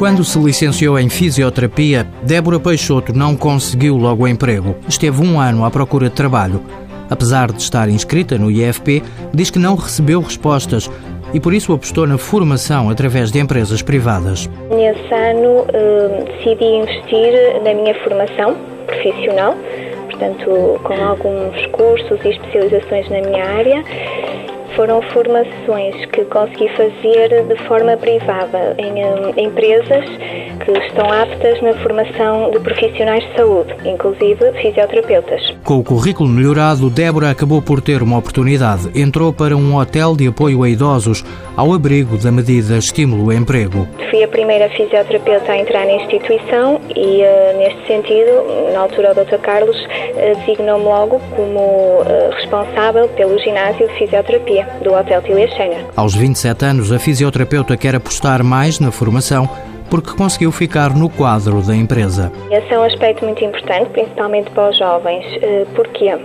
Quando se licenciou em fisioterapia, Débora Peixoto não conseguiu logo emprego. Esteve um ano à procura de trabalho. Apesar de estar inscrita no IFP, diz que não recebeu respostas e por isso apostou na formação através de empresas privadas. Nesse ano eh, decidi investir na minha formação profissional, portanto, com alguns cursos e especializações na minha área foram formações que consegui fazer de forma privada em um, empresas que estão aptas na formação de profissionais de saúde, inclusive fisioterapeutas. Com o currículo melhorado, Débora acabou por ter uma oportunidade. Entrou para um hotel de apoio a idosos, ao abrigo da medida Estímulo Emprego. Fui a primeira fisioterapeuta a entrar na instituição e, uh, neste sentido, na altura o Dr. Carlos uh, designou-me logo como uh, responsável pelo ginásio de fisioterapia do Hotel Tilia. Aos 27 anos, a fisioterapeuta quer apostar mais na formação porque conseguiu ficar no quadro da empresa. Esse é um aspecto muito importante, principalmente para os jovens. Eh, porquê?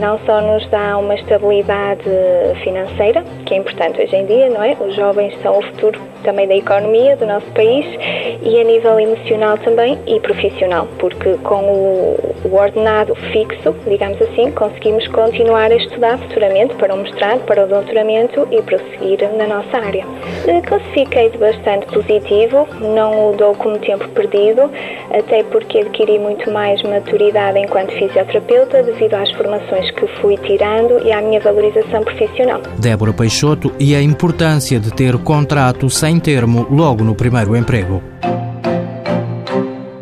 Não só nos dá uma estabilidade financeira, que é importante hoje em dia, não é? Os jovens são o futuro também da economia do nosso país e a nível emocional também e profissional, porque com o ordenado fixo, digamos assim, conseguimos continuar a estudar futuramente para o mestrado, para o doutoramento e prosseguir na nossa área. Eh, classifiquei de bastante positivo, não o dou como tempo perdido, até porque adquiri muito mais maturidade enquanto fisioterapeuta devido às formações que fui tirando e à minha valorização profissional. Débora Peixoto e a importância de ter contrato sem termo logo no primeiro emprego.